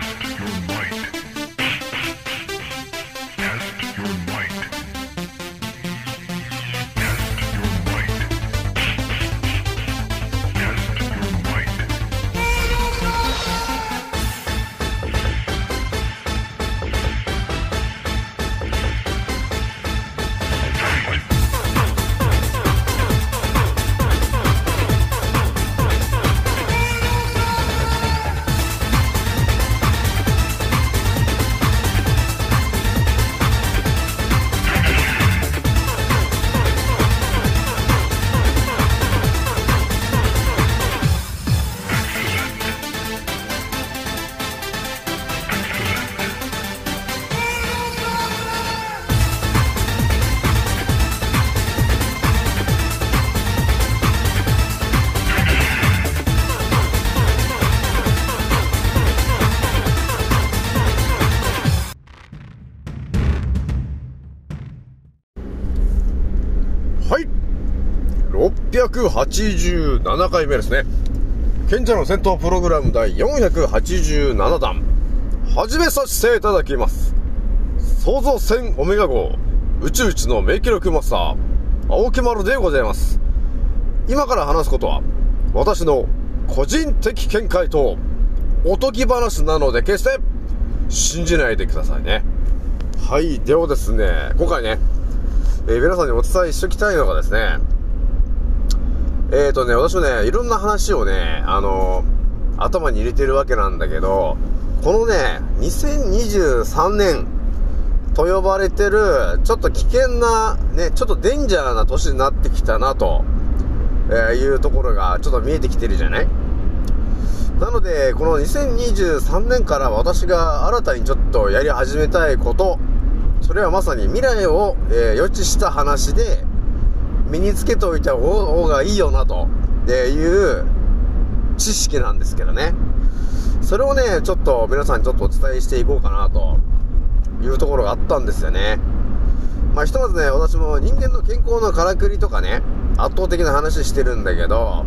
Test your might. 687回目ですね。賢者の戦闘プログラム第487弾。始めさせていただきます。創造船オメガ号、宇宙一の名記録マスター、青木丸でございます。今から話すことは、私の個人的見解と、おとぎ話なので決して、信じないでくださいね。はい。ではですね、今回ね、えー皆さんにお伝えしておきたいのがですね、えーとね、私もね、いろんな話をね、あの頭に入れてるわけなんだけど、このね、2023年と呼ばれてる、ちょっと危険な、ね、ちょっとデンジャーな年になってきたなと、えいうところがちょっと見えてきてるじゃない？なので、この2023年から私が新たにちょっとやり始めたいこと、それはまさに未来を、えー予知した話で、身につけておいた方がいいよな、という知識なんですけどね。それをね、ちょっと皆さんにちょっとお伝えしていこうかな、というところがあったんですよね。まあ、ひとまずね、私も人間の健康のからくりとかね、圧倒的な話してるんだけど、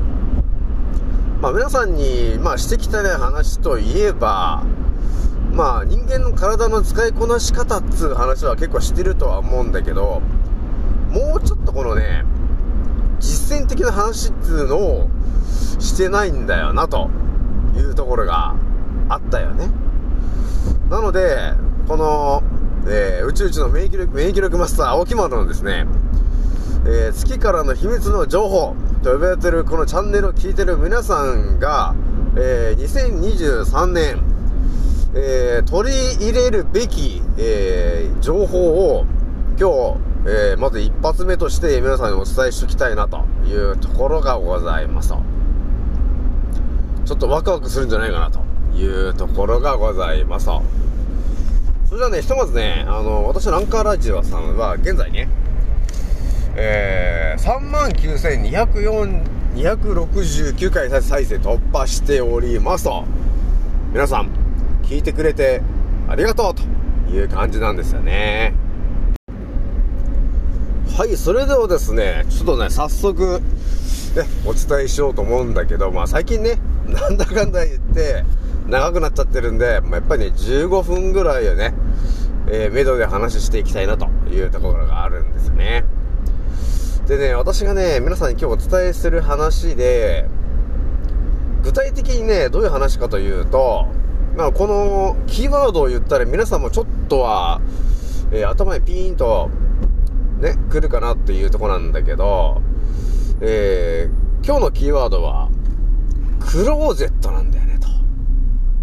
まあ皆さんに、まあしてきたね話といえば、まあ人間の体の使いこなし方っつう話は結構してるとは思うんだけど、もうちょっとこのね、実践的な話っつうのをしてないんだよなというところがあったよね。なので、この、えー宇宙一の免疫力、免疫力マスター青木丸のですね、えー月からの秘密の情報と呼ばれてるこのチャンネルを聞いてる皆さんが、えー2023年、え取り入れるべき、え情報を今日、えーまず一発目として皆さんにお伝えしておきたいなというところがございますと。ちょっとワクワクするんじゃないかなというところがございますと。それじゃあね、ひとまずね、あの、私のアンカーラジオさんは現在ね、えー、39,269回再生突破しておりますと。皆さん、聞いてくれてありがとうという感じなんですよね。はい、それではですね、ちょっとね、早速、ね、お伝えしようと思うんだけど、まあ最近ね、なんだかんだ言って、長くなっちゃってるんで、まあ、やっぱりね、15分ぐらいをね、えー、メドで話していきたいなというところがあるんですね。でね、私がね、皆さんに今日お伝えする話で、具体的にね、どういう話かというと、まあ、このキーワードを言ったら皆さんもちょっとは、えー頭にピーンと、ね、来るかなっていうとこなんだけど、えー、今日のキーワードは、クローゼットなんだよね、と。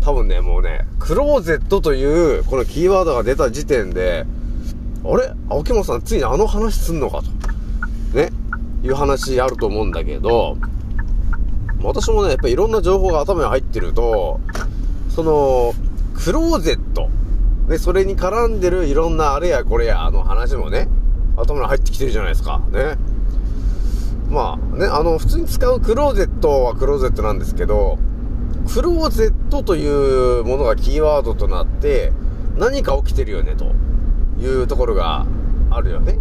多分ね、もうね、クローゼットという、このキーワードが出た時点で、あれ？青木本さん、ついにあの話すんのかと。ね、いう話あると思うんだけど、私もね、やっぱりいろんな情報が頭に入ってると、その、クローゼット、ね、それに絡んでるいろんなあれやこれやの話もね、頭に入ってきてるじゃないですか。ね。まあね、あの、普通に使うクローゼットはクローゼットなんですけど、クローゼットというものがキーワードとなって、何か起きてるよね、というところがあるよね。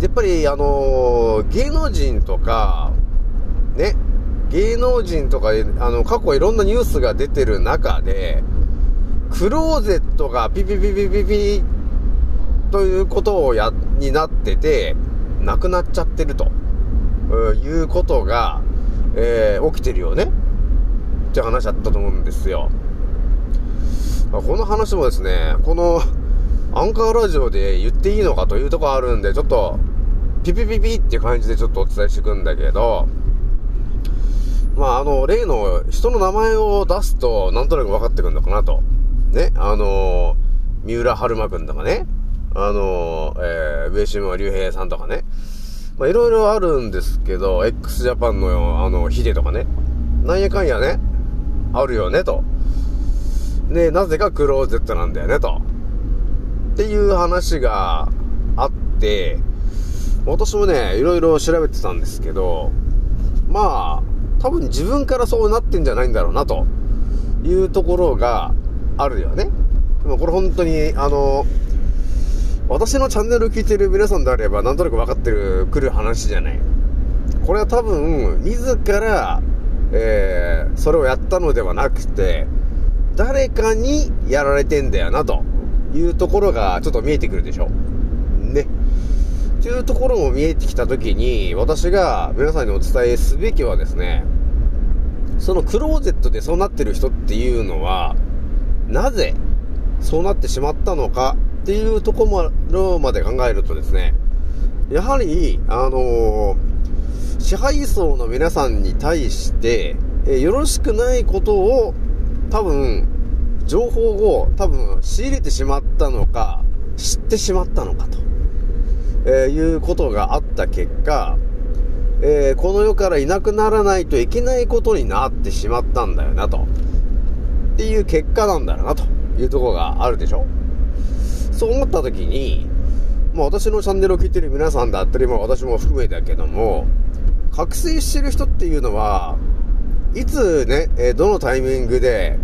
やっぱり、あの芸能人とか、ね、芸能人とか、あの、過去いろんなニュースが出てる中で、クローゼットがピピピピピピということをや、になってて、なくなっちゃってると、いうことが、えー、起きてるよねって話だったと思うんですよ。ま、この話もですね、この、アンカーラジオで言っていいのかというところあるんで、ちょっと、ピピピピって感じでちょっとお伝えしていくんだけど、まあ、あの、例の人の名前を出すと、なんとなく分かってくるのかなと。ね、あの、三浦春馬くんとかね、あの、えー、上島竜兵さんとかね、まあ、いろいろあるんですけど、x ジャパンの、あの、ヒデとかね、なんやかんやね、あるよね、と。で、なぜかクローゼットなんだよね、と。っていう話があって、私もね、いろいろ調べてたんですけど、まあ、多分自分からそうなってんじゃないんだろうな、というところがあるよね。でもこれ本当に、あの、私のチャンネル聞いてる皆さんであれば、なんとなく分かってる、来る話じゃない。これは多分、自ら、えー、それをやったのではなくて、誰かにやられてんだよな、というところがちょっと見えてくるでしょ。ね。というところも見えてきたときに、私が皆さんにお伝えすべきはですね、そのクローゼットでそうなってる人っていうのは、なぜそうなってしまったのかっていうところまで考えるとですね、やはり、あのー、支配層の皆さんに対して、えよろしくないことを多分、情報を多分仕入れてしまったのか、知ってしまったのかと。えー、いうことがあった結果、えー、この世からいなくならないといけないことになってしまったんだよなと。っていう結果なんだよなというところがあるでしょそう思った時に、まあ私のチャンネルを聞いてる皆さんだったり、まあ私も含めだけども、覚醒してる人っていうのは、いつね、え、どのタイミングで、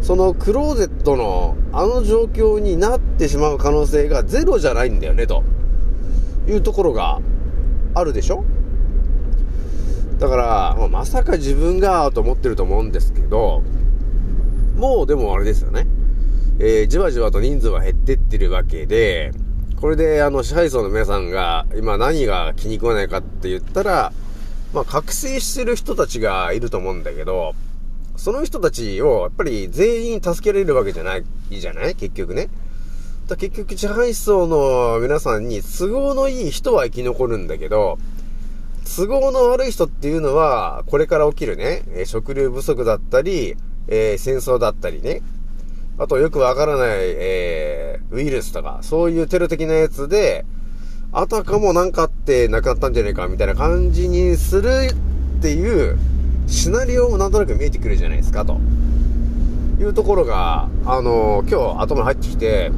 そのクローゼットのあの状況になってしまう可能性がゼロじゃないんだよね、と。いうところがあるでしょ？だから、まあ、まさか自分がと思ってると思うんですけど、もうでもあれですよね。えー、じわじわと人数は減ってってるわけで、これであの支配層の皆さんが今何が気に食わないかって言ったら、まあ覚醒してる人たちがいると思うんだけど、その人たちをやっぱり全員助けられるわけじゃないいいじゃない？結局ね。だ結局支配層の皆さんに都合のいい人は生き残るんだけど、都合の悪い人っていうのは、これから起きるね、食料不足だったり、えー、戦争だったりね、あとよくわからない、えー、ウイルスとか、そういうテロ的なやつで、あたかもなんかあって亡くなったんじゃねえか、みたいな感じにするっていう、シナリオもなんとなく見えてくるじゃないですか、と。いうところが、あのー、今日頭に入ってきて、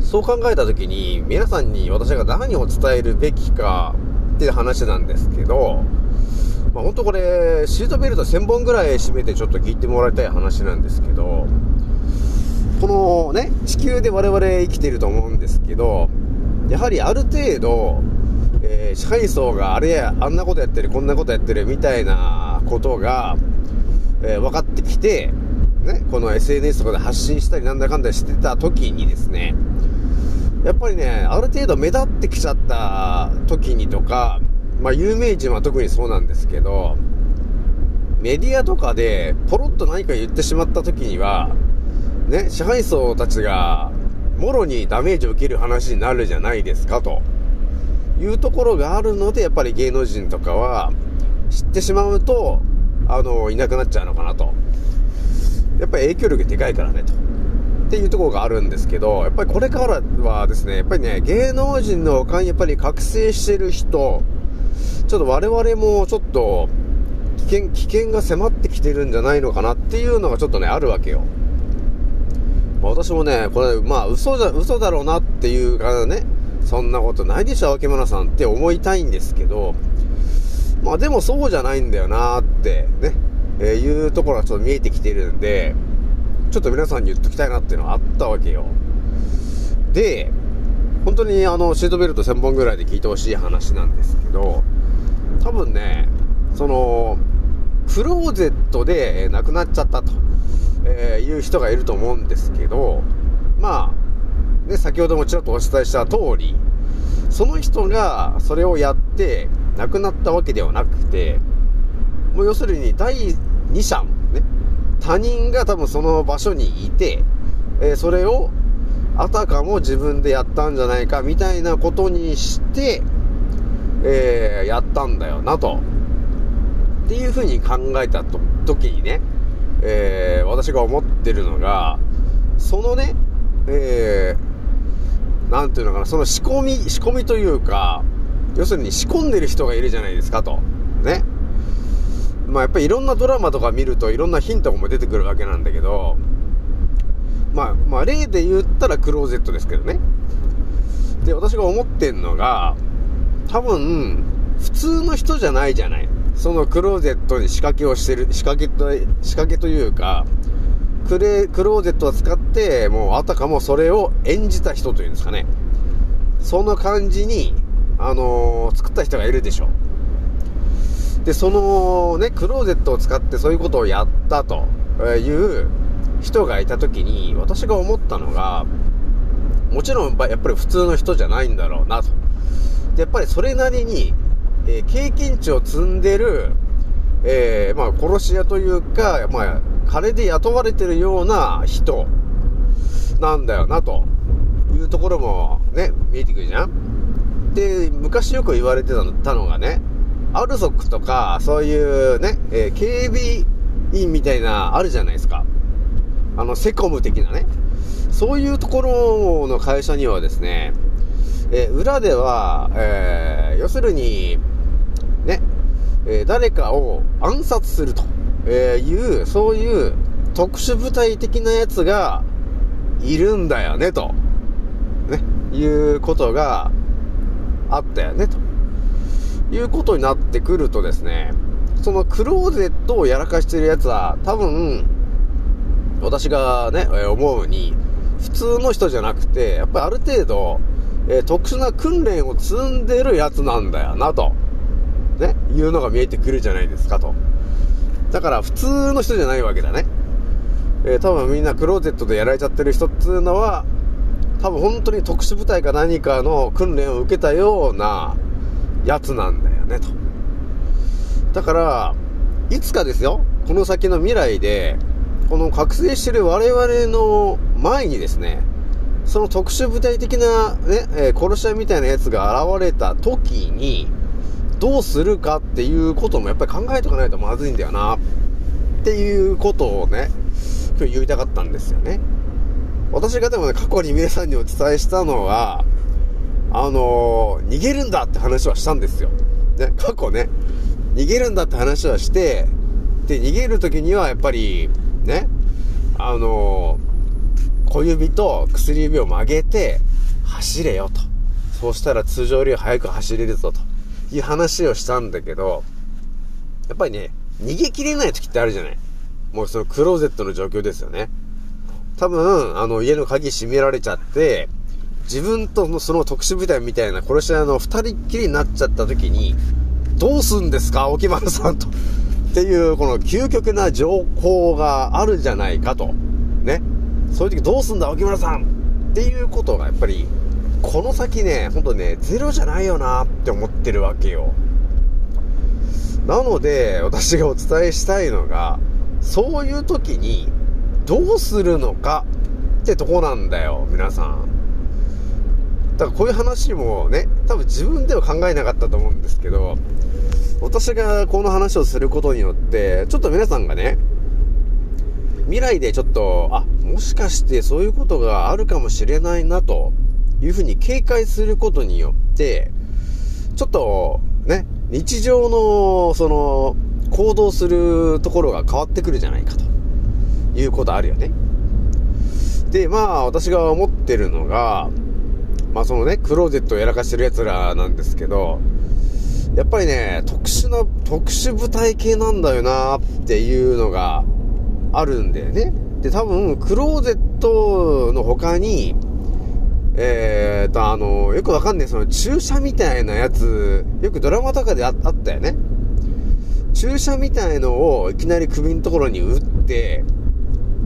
そう考えた時に、皆さんに私が何を伝えるべきかっていう話なんですけど、まあ、本当これ、シートベルト1000本ぐらい締めてちょっと聞いてもらいたい話なんですけど、このね、地球で我々生きてると思うんですけど、やはりある程度、えー、支配層があれや、あんなことやってる、こんなことやってるみたいなことが、えー、分かってきて、ね、この SNS とかで発信したりなんだかんだしてた時にですね、やっぱりね、ある程度目立ってきちゃった時にとか、まあ有名人は特にそうなんですけど、メディアとかでポロッと何か言ってしまった時には、ね、支配層たちが、もろにダメージを受ける話になるじゃないですか、というところがあるので、やっぱり芸能人とかは、知ってしまうと、あの、いなくなっちゃうのかなと。やっぱり影響力でかいからね、と。っていうところがあるんですけど、やっぱりこれからはですね、やっぱりね、芸能人の他にやっぱり覚醒してる人、ちょっと我々もちょっと、危険、危険が迫ってきてるんじゃないのかなっていうのがちょっとね、あるわけよ。私もね、これ、まあ、嘘じゃ、嘘だろうなっていうからね、そんなことないでしょ、秋村さんって思いたいんですけど、まあでもそうじゃないんだよなってね、えー、いうところがちょっと見えてきてるんで、ちょっと皆さんに言っときたいなっていうのはあったわけよ。で、本当にあの、シートベルト1000本ぐらいで聞いてほしい話なんですけど、多分ね、その、クローゼットで、亡くなっちゃったと、えーいう人がいると思うんですけど、まあ、ね、先ほどもちらっとお伝えした通り、その人がそれをやって亡くなったわけではなくて、もう要するに第二者、ね、他人が多分その場所にいて、えーそれをあたかも自分でやったんじゃないかみたいなことにして、えーやったんだよなと。っていうふうに考えた時にね、えー私が思ってるのが、そのね、えーなんていうのかな、その仕込み、仕込みというか、要するに仕込んでる人がいるじゃないですかと。ね。まあやっぱりいろんなドラマとか見るといろんなヒントも出てくるわけなんだけど、まあ、まあ例で言ったらクローゼットですけどね。で、私が思ってんのが、多分、普通の人じゃないじゃない。そのクローゼットに仕掛けをしてる、仕掛けと、仕掛けというか、クレ、クローゼットを使って、もうあたかもそれを演じた人というんですかね。その感じに、あのー作った人がいるでしょう。で、そのね、クローゼットを使ってそういうことをやったという人がいたときに、私が思ったのが、もちろん、やっぱり普通の人じゃないんだろうなと。で、やっぱりそれなりに、えー経験値を積んでる、えーまあ、殺し屋というか、まあ、金で雇われてるような人なんだよな、というところもね、見えてくるじゃんで、昔よく言われてたのがね、アルソックとか、そういうね、えー警備員みたいな、あるじゃないですか。あの、セコム的なね。そういうところの会社にはですね、えー裏では、えー要するに、え誰かを暗殺すると、えいう、そういう特殊部隊的なやつがいるんだよね、と。ね、いうことがあったよね、と。いうことになってくるとですね、そのクローゼットをやらかしてるやつは、多分、私がね、えー思うに、普通の人じゃなくて、やっぱりある程度、えー特殊な訓練を積んでるやつなんだよな、と。ね、いうのが見えてくるじゃないですか、と。だから、普通の人じゃないわけだね。えー多分みんなクローゼットでやられちゃってる人っていうのは、多分本当に特殊部隊か何かの訓練を受けたようなやつなんだよね、と。だから、いつかですよ、この先の未来で、この覚醒してる我々の前にですね、その特殊部隊的なね、えー殺し屋みたいなやつが現れた時に、どうするかっていうこともやっぱり考えておかないとまずいんだよな、っていうことをね、今日言いたかったんですよね。私がでもね、過去に皆さんにお伝えしたのは、あのー逃げるんだって話はしたんですよ。ね、過去ね、逃げるんだって話はして、で、逃げる時にはやっぱり、ね、あのー小指と薬指を曲げて、走れよと。そうしたら通常より速く走れるぞという話をしたんだけど、やっぱりね、逃げ切れない時ってあるじゃない。もうそのクローゼットの状況ですよね。多分、あの、家の鍵閉められちゃって、自分とのその特殊部隊みたいな殺し屋の二人っきりになっちゃった時に、どうすんですか、沖丸さんと。っていう、この究極な情報があるじゃないかと。ね。そういう時どうすんだ、沖村さんっていうことがやっぱり、この先ね、ほんとね、ゼロじゃないよなって思ってるわけよ。なので、私がお伝えしたいのが、そういう時に、どうするのかってとこなんだよ、皆さん。だからこういう話もね、多分自分では考えなかったと思うんですけど、私がこの話をすることによって、ちょっと皆さんがね、未来でちょっと、あ、もしかしてそういうことがあるかもしれないなというふうに警戒することによって、ちょっとね、日常のその行動するところが変わってくるじゃないかということあるよね。で、まあ私が思ってるのが、まあそのね、クローゼットをやらかしてる奴らなんですけど、やっぱりね、特殊な、特殊部隊系なんだよなっていうのがあるんだよね。で、多分、クローゼットの他に、えーと、あの、よくわかんない、その注射みたいなやつ、よくドラマとかであったよね。注射みたいのをいきなり首のところに打って、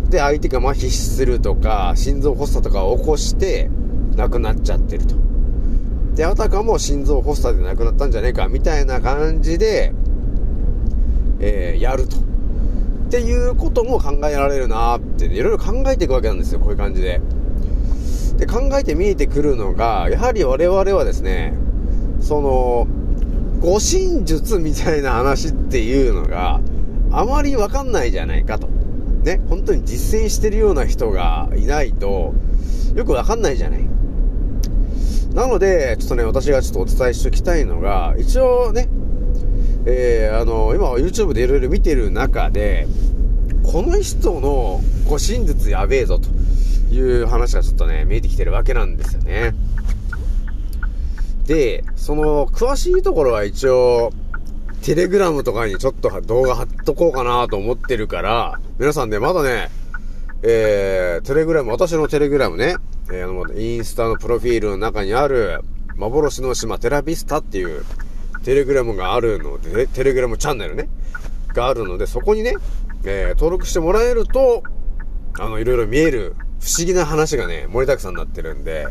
で相手が麻痺するとか、心臓発作とかを起こして亡くなっちゃってると。で、あたかも心臓発作で亡くなったんじゃねえか、みたいな感じで、えー、やると。っていうことも考えられるなって、いろいろ考えていくわけなんですよ、こういう感じで。で、考えて見えてくるのが、やはり我々はですね、その、護身術みたいな話っていうのがあまりわかんないじゃないかと。ね、本当に実践してるような人がいないとよくわかんないじゃない。なので、ちょっとね、私がちょっとお伝えしておきたいのが、一応ね、えー、あの、今 YouTube でいろいろ見てる中で、この人の護身術やべえぞという話がちょっとね、見えてきてるわけなんですよね。で、その、詳しいところは一応、テレグラムとかにちょっと動画貼っとこうかなと思ってるから、皆さんね、まだね、えー、テレグラム、私のテレグラムね、えー、あの、インスタのプロフィールの中にある、幻の島テラビスタっていうテレグラムがあるので、テレグラムチャンネルね、があるので、そこにね、えー、登録してもらえると、あの、いろいろ見える不思議な話がね、盛りだくさんになってるんで、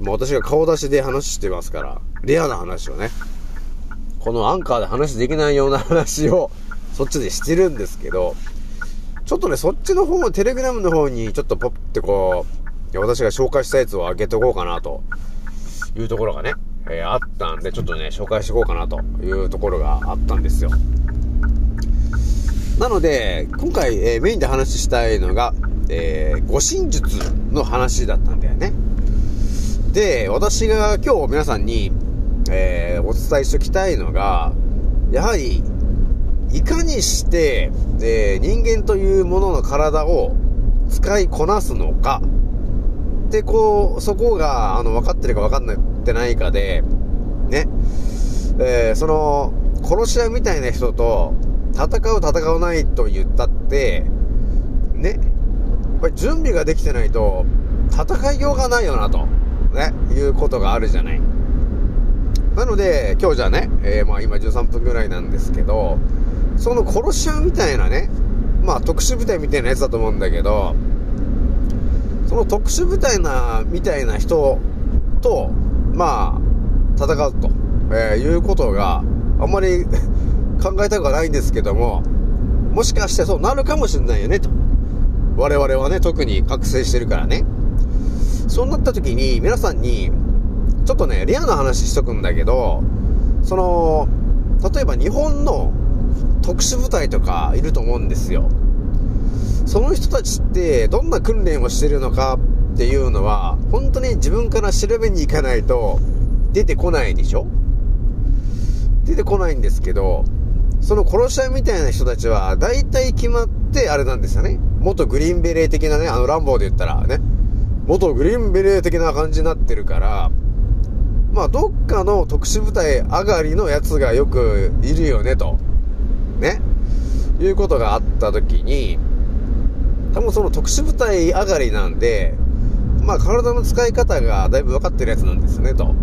もう私が顔出しで話してますから、レアな話をね、このアンカーで話できないような話を、そっちでしてるんですけど、ちょっとね、そっちの方、テレグラムの方にちょっとポッてこう、私が紹介したやつを上げておこうかなというところがね、えー、あったんで、ちょっとね、紹介していこうかなというところがあったんですよ。なので、今回、えー、メインで話したいのが、えー、護身術の話だったんだよね。で、私が今日皆さんに、えー、お伝えしておきたいのが、やはり、いかにして、えー、人間というものの体を使いこなすのか、で、こう、そこが、あの、分かってるか分かんなってないかで、ね、えー、その、殺し屋みたいな人と、戦う戦わないと言ったって、ね、これ準備ができてないと、戦いようがないよなと。ね、いうことがあるじゃない。なので、今日じゃあね、えー、まあ今13分ぐらいなんですけど、その殺し屋みたいなね、まあ特殊部隊みたいなやつだと思うんだけど、その特殊部隊な、みたいな人と、まあ、戦うと、えー、いうことがあんまり 考えたくはないんですけども、もしかしてそうなるかもしれないよね、と。我々はね、特に覚醒してるからね。そうなった時に、皆さんに、ちょっとね、レアな話しとくんだけど、その、例えば日本の特殊部隊とかいると思うんですよ。その人たちってどんな訓練をしてるのかっていうのは、本当に自分から調べに行かないと出てこないでしょ？出てこないんですけど、その殺し屋みたいな人たちは大体決まってあれなんですよね。元グリーンベレー的なね、あのランボーで言ったらね、元グリーンベレー的な感じになってるから、まあ、どっかの特殊部隊上がりのやつがよくいるよね、と。ね。いうことがあった時に、多分その特殊部隊上がりなんで、まあ、体の使い方がだいぶ分かってるやつなんですね、と。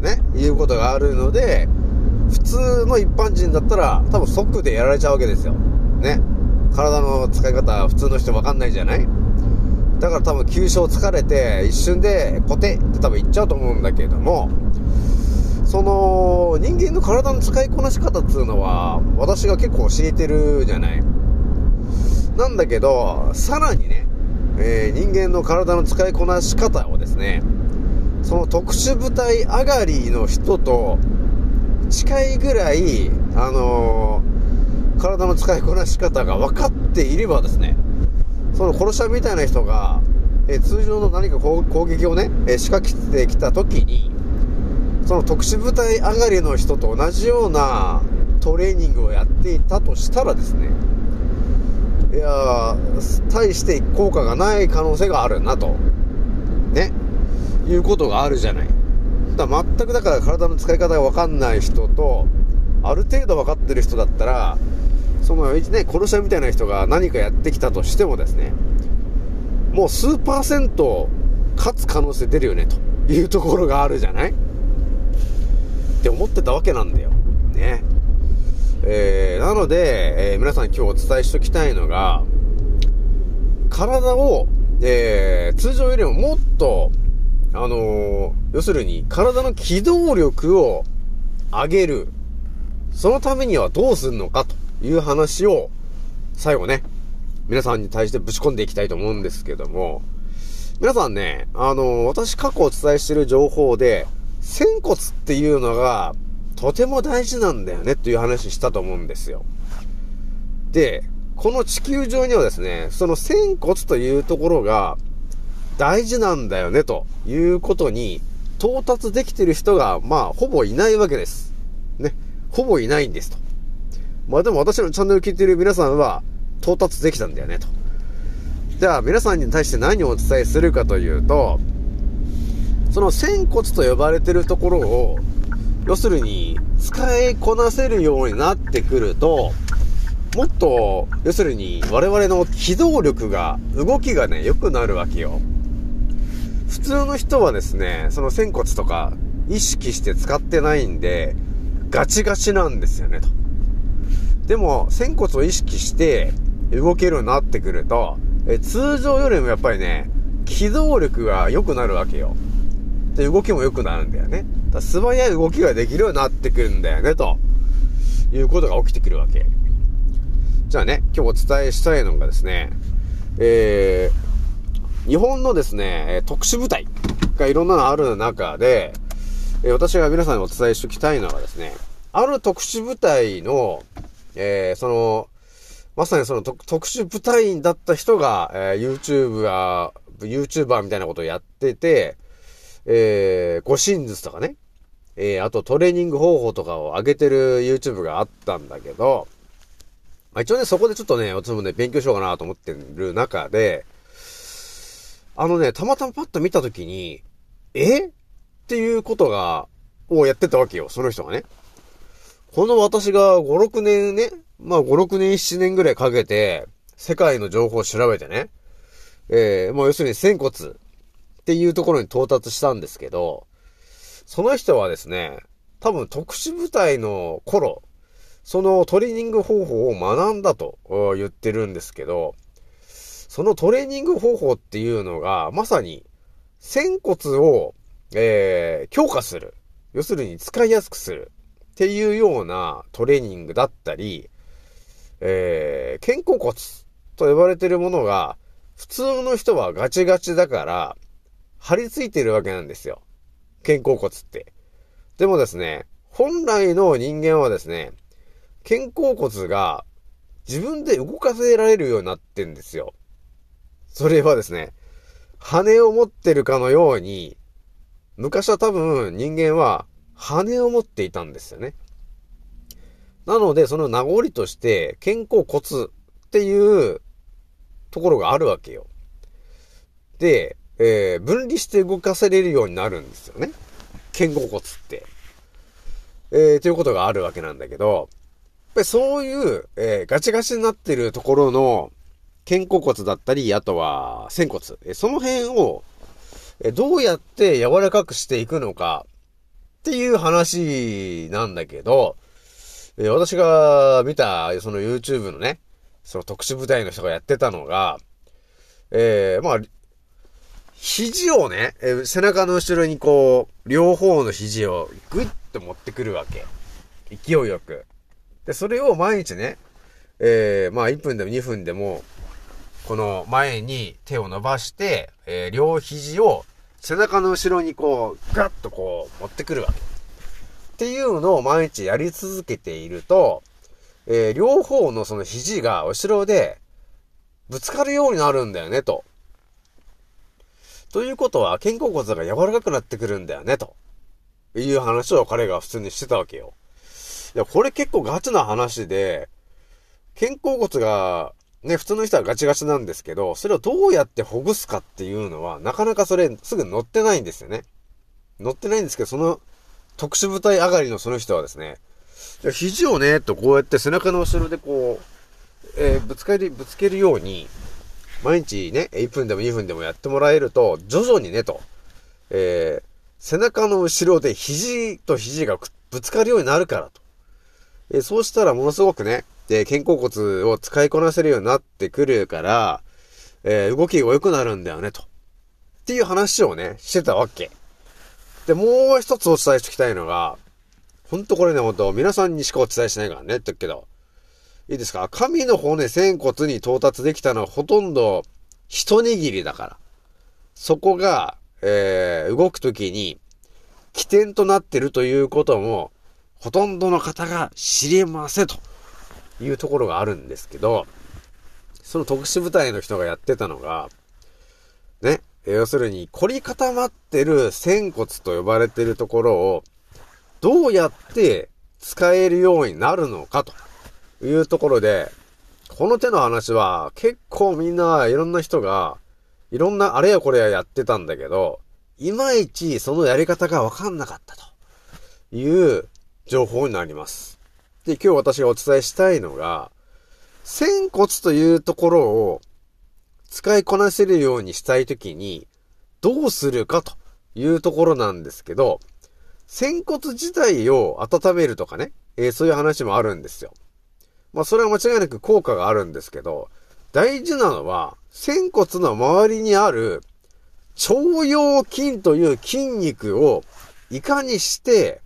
ね。いうことがあるので、普通の一般人だったら、多分即でやられちゃうわけですよ。ね。体の使い方、普通の人分かんないじゃない？だから多分急所疲れて一瞬でコテって多分いっちゃうと思うんだけどもその人間の体の使いこなし方っつうのは私が結構教えてるじゃない？なんだけどさらにね、えー、人間の体の使いこなし方をですねその特殊部隊上がりの人と近いぐらいあのー、体の使いこなし方が分かっていればですねその殺し屋みたいな人が、え通常の何か攻撃をね、え仕掛けてきた時に、その特殊部隊上がりの人と同じようなトレーニングをやっていたとしたらですね、いや大して効果がない可能性があるなと、ね、いうことがあるじゃない。だ全くだから体の使い方がわかんない人と、ある程度分かってる人だったら、その、ね、殺し屋みたいな人が何かやってきたとしてもですね、もう数パーセント勝つ可能性出るよね、というところがあるじゃない？って思ってたわけなんだよ。ね。えー、なので、えー、皆さん今日お伝えしときたいのが、体を、えー、通常よりももっと、あの要するに体の機動力を上げる。そのためにはどうするのかという話を、最後ね、皆さんに対してぶち込んでいきたいと思うんですけども、皆さんね、あの、私過去お伝えしている情報で、仙骨っていうのがとても大事なんだよねっていう話したと思うんですよ。で、この地球上にはですね、その仙骨というところが大事なんだよねということに到達できてる人が、まあ、ほぼいないわけです。ね。ほぼいないんですと。まあでも私のチャンネル聞いてる皆さんは到達できたんだよねと。じゃあ皆さんに対して何をお伝えするかというと、その仙骨と呼ばれてるところを、要するに使いこなせるようになってくると、もっと、要するに我々の機動力が、動きがね、良くなるわけよ。普通の人はですね、その仙骨とか意識して使ってないんで、ガチガチなんですよね、と。でも、仙骨を意識して動けるようになってくると、え通常よりもやっぱりね、機動力が良くなるわけよ。で、動きも良くなるんだよね。だ素早い動きができるようになってくるんだよね、ということが起きてくるわけ。じゃあね、今日お伝えしたいのがですね、えー、日本のですね、特殊部隊がいろんなのある中で、え私が皆さんにお伝えしておきたいのはですね、ある特殊部隊の、えーその、まさにその特特殊部隊員だった人が、えー YouTube が、YouTuber みたいなことをやってて、えー、護身術とかね、えーあとトレーニング方法とかを上げてる YouTube があったんだけど、まあ、一応ね、そこでちょっとね、私もね、勉強しようかなと思ってる中で、あのね、たまたまパッと見たときに、え？っていうことが、をやってたわけよ、その人がね。この私が5、6年ね、まあ5、6年、7年ぐらいかけて、世界の情報を調べてね、えー、もう要するに仙骨っていうところに到達したんですけど、その人はですね、多分特殊部隊の頃、そのトレーニング方法を学んだと言ってるんですけど、そのトレーニング方法っていうのが、まさに、仙骨を、えー、強化する。要するに使いやすくする。っていうようなトレーニングだったり、えー、肩甲骨と呼ばれてるものが、普通の人はガチガチだから、張り付いてるわけなんですよ。肩甲骨って。でもですね、本来の人間はですね、肩甲骨が自分で動かせられるようになってんですよ。それはですね、羽を持ってるかのように、昔は多分人間は羽を持っていたんですよね。なので、その名残として、肩甲骨っていうところがあるわけよ。で、えー分離して動かせれるようになるんですよね。肩甲骨って。えー、ということがあるわけなんだけど、やっぱりそういう、えーガチガチになってるところの肩甲骨だったり、あとは仙骨、えその辺を、えどうやって柔らかくしていくのかっていう話なんだけど、え私が見た、その YouTube のね、その特殊部隊の人がやってたのが、えーまあ、肘をね、えー背中の後ろにこう、両方の肘をグイッと持ってくるわけ。勢いよく。で、それを毎日ね、えーまあ1分でも2分でも、この前に手を伸ばして、えー両肘を背中の後ろにこう、ガッとこう持ってくるわけ。っていうのを毎日やり続けていると、えー両方のその肘が後ろでぶつかるようになるんだよね、と。ということは、肩甲骨が柔らかくなってくるんだよね、と。いう話を彼が普通にしてたわけよ。いや、これ結構ガチな話で、肩甲骨が、ね、普通の人はガチガチなんですけど、それをどうやってほぐすかっていうのは、なかなかそれすぐ乗ってないんですよね。乗ってないんですけど、その特殊部隊上がりのその人はですね、肘をね、とこうやって背中の後ろでこう、えーぶつかり、ぶつけるように、毎日ね、1分でも2分でもやってもらえると、徐々にね、と、えー背中の後ろで肘と肘がぶつかるようになるからと。えーそうしたらものすごくね、で、肩甲骨を使いこなせるようになってくるから、えー動きが良くなるんだよね、と。っていう話をね、してたわけ。で、もう一つお伝えしておきたいのが、ほんとこれね、ほんと、皆さんにしかお伝えしないからね、って言うけど。いいですか？神の骨、仙骨に到達できたのはほとんど一握りだから。そこが、えー動くときに起点となってるということも、ほとんどの方が知りませんというところがあるんですけど、その特殊部隊の人がやってたのが、ね、要するに凝り固まってる仙骨と呼ばれてるところを、どうやって使えるようになるのかというところで、この手の話は結構みんないろんな人が、いろんなあれやこれややってたんだけど、いまいちそのやり方がわかんなかったという情報になります。で、今日私がお伝えしたいのが、仙骨というところを使いこなせるようにしたいときに、どうするかというところなんですけど、仙骨自体を温めるとかね、えーそういう話もあるんですよ。まあそれは間違いなく効果があるんですけど、大事なのは、仙骨の周りにある腸腰筋という筋肉をいかにして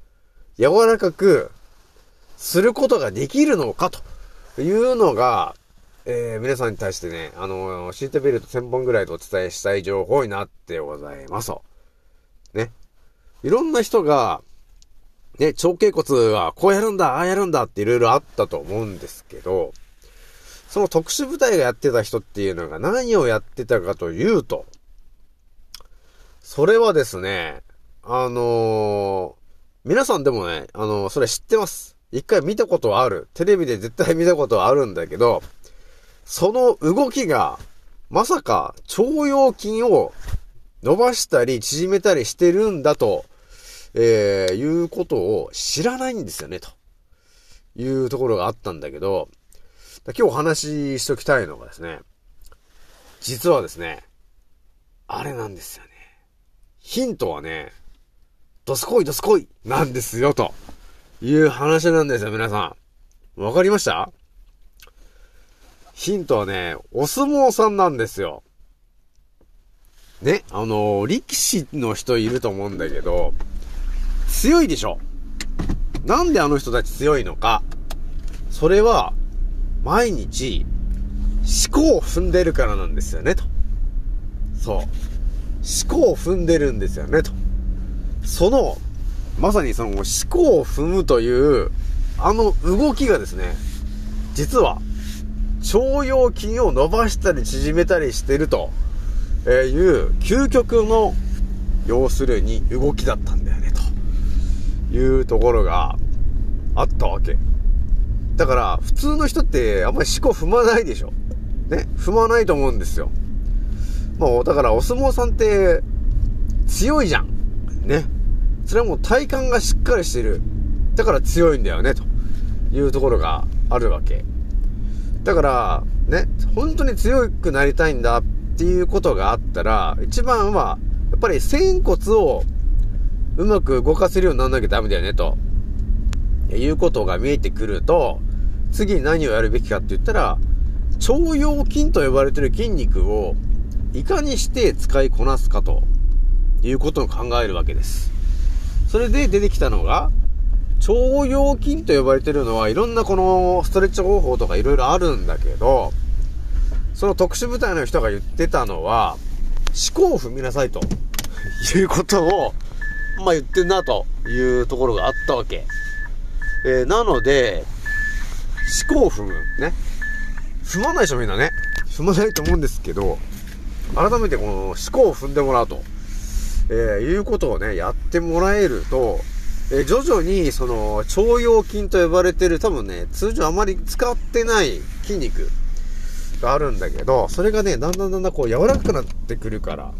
柔らかくすることができるのかというのが、えー皆さんに対してね、あのシートベルト1000本ぐらいとお伝えしたい情報になってございます。ね。いろんな人が、ね、腸頸骨はこうやるんだ、ああやるんだっていろいろあったと思うんですけど、その特殊部隊がやってた人っていうのが何をやってたかというと、それはですね、あのー皆さんでもね、あのーそれ知ってます。一回見たことはある。テレビで絶対見たことはあるんだけど、その動きが、まさか腸腰筋を伸ばしたり縮めたりしてるんだと、えー、いうことを知らないんですよね、というところがあったんだけど、今日お話ししときたいのがですね、実はですね、あれなんですよね。ヒントはね、どすこいどすこいなんですよ、という話なんですよ、皆さん。わかりました？ヒントはね、お相撲さんなんですよ。ね、あの力士の人いると思うんだけど、強いでしょ？なんであの人たち強いのか？それは、毎日、思考を踏んでるからなんですよね、と。そう。思考を踏んでるんですよね、と。その、まさにその思考を踏むという、あの動きがですね、実は、腸腰筋を伸ばしたり縮めたりしてると、いう、究極の、要するに動きだったんだよね、というところがあったわけ。だから、普通の人ってあんまり思考踏まないでしょ。ね、踏まないと思うんですよ。もう、だからお相撲さんって、強いじゃん。ね。それはもう体幹がしっかりしてる。だから強いんだよね、というところがあるわけ。だから、ね、本当に強くなりたいんだっていうことがあったら、一番は、やっぱり仙骨をうまく動かせるようにならなきゃダメだよね、ということが見えてくると、次に何をやるべきかって言ったら、腸腰筋と呼ばれてる筋肉をいかにして使いこなすかということを考えるわけです。それで出てきたのが、腸腰筋と呼ばれてるのはいろんなこのストレッチ方法とかいろいろあるんだけど、その特殊部隊の人が言ってたのは、思考を踏みなさいということを、まあ言ってんなというところがあったわけ。えーなので、思考を踏む。ね。踏まないでしょみんなね。踏まないと思うんですけど、改めてこの思考を踏んでもらうと、えーいうことをね、やってもらえると、えー徐々にその腸腰筋と呼ばれてる多分ね、通常あまり使ってない筋肉があるんだけど、それがね、だんだんだんだんこう柔らかくなってくるから、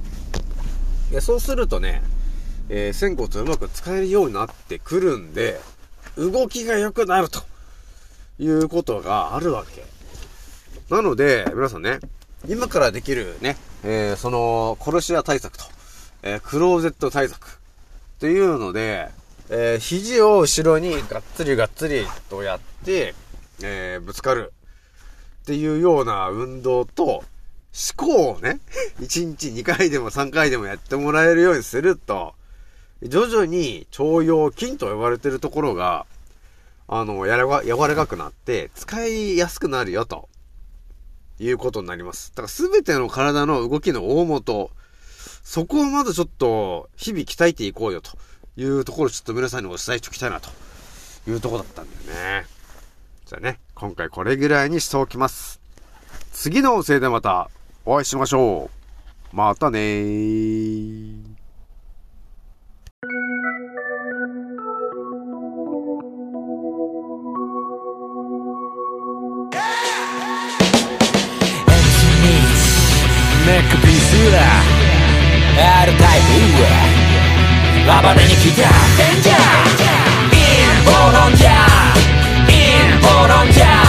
でそうするとね、えー仙骨をうまく使えるようになってくるんで、動きが良くなるということがあるわけ。なので、皆さんね、今からできるね、えーその、殺し屋対策と、えークローゼット対策というので、えー肘を後ろにがっつりがっつりとやって、えーぶつかるっていうような運動と、思考をね、1日2回でも3回でもやってもらえるようにすると、徐々に腸腰筋と呼ばれてるところが、あの、やら、柔らかくなって、使いやすくなるよ、ということになります。だからすべての体の動きの大元、そこをまずちょっと、日々鍛えていこうよ、というところをちょっと皆さんにお伝えしておきたいな、というとこだったんだよね。じゃあね、今回これぐらいにしておきます。次の音声でまたお会いしましょう。またねー。ネックピースだ R タイプ。暴れに来たデンジャーインボロンジャーインボロンジャー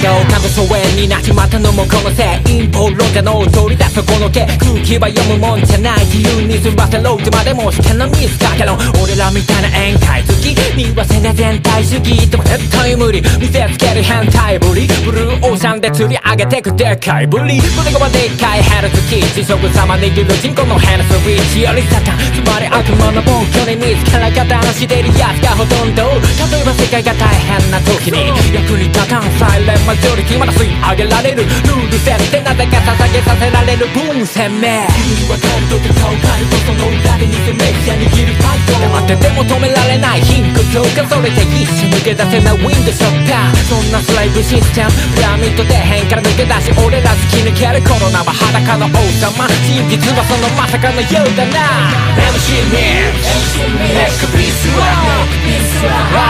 が丘の疎遠になっちまったのもこのせい陰謀論者の取り出すこの手空気は読むもんじゃない自由に済ませろってまでもしてのミスかけろ俺らみたいな宴会好き見忘れ全体主義でも絶対無理見せつける変態ぶりブルーオーシャンで釣り上げてくでかいぶり胸がでっかいヘルツキー地食様握る人口のヘルスリーチよりサタンつまり悪魔の暴挙に見つから方のしてるやつがほとんど例えば世界が大変な時に役に立たんサイレンマジョリティまだ吸い上げられる。ルール設定なぜか捧げさせられる。分鮮明。君はカルトで顔変えるとその裏で偽メディア握るパイト黙ってても止められない。貧困強化それで一瞬抜け出せないウィンドショッター。そんなスライブシステムピラミッド底辺から抜け出し俺ら突き抜けるコロナは裸の王様。真実はそのまさかのようだな。MC ミックネックピースは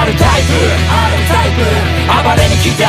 R タイプ暴れに来た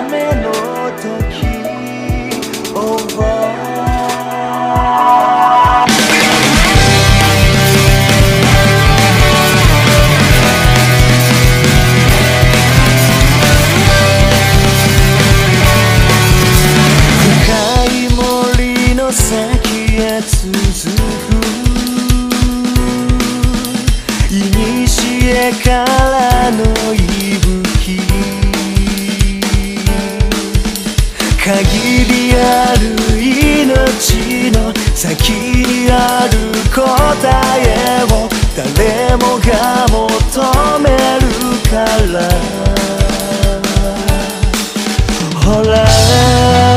ある命の先にある答えを誰もが求めるから。ほら。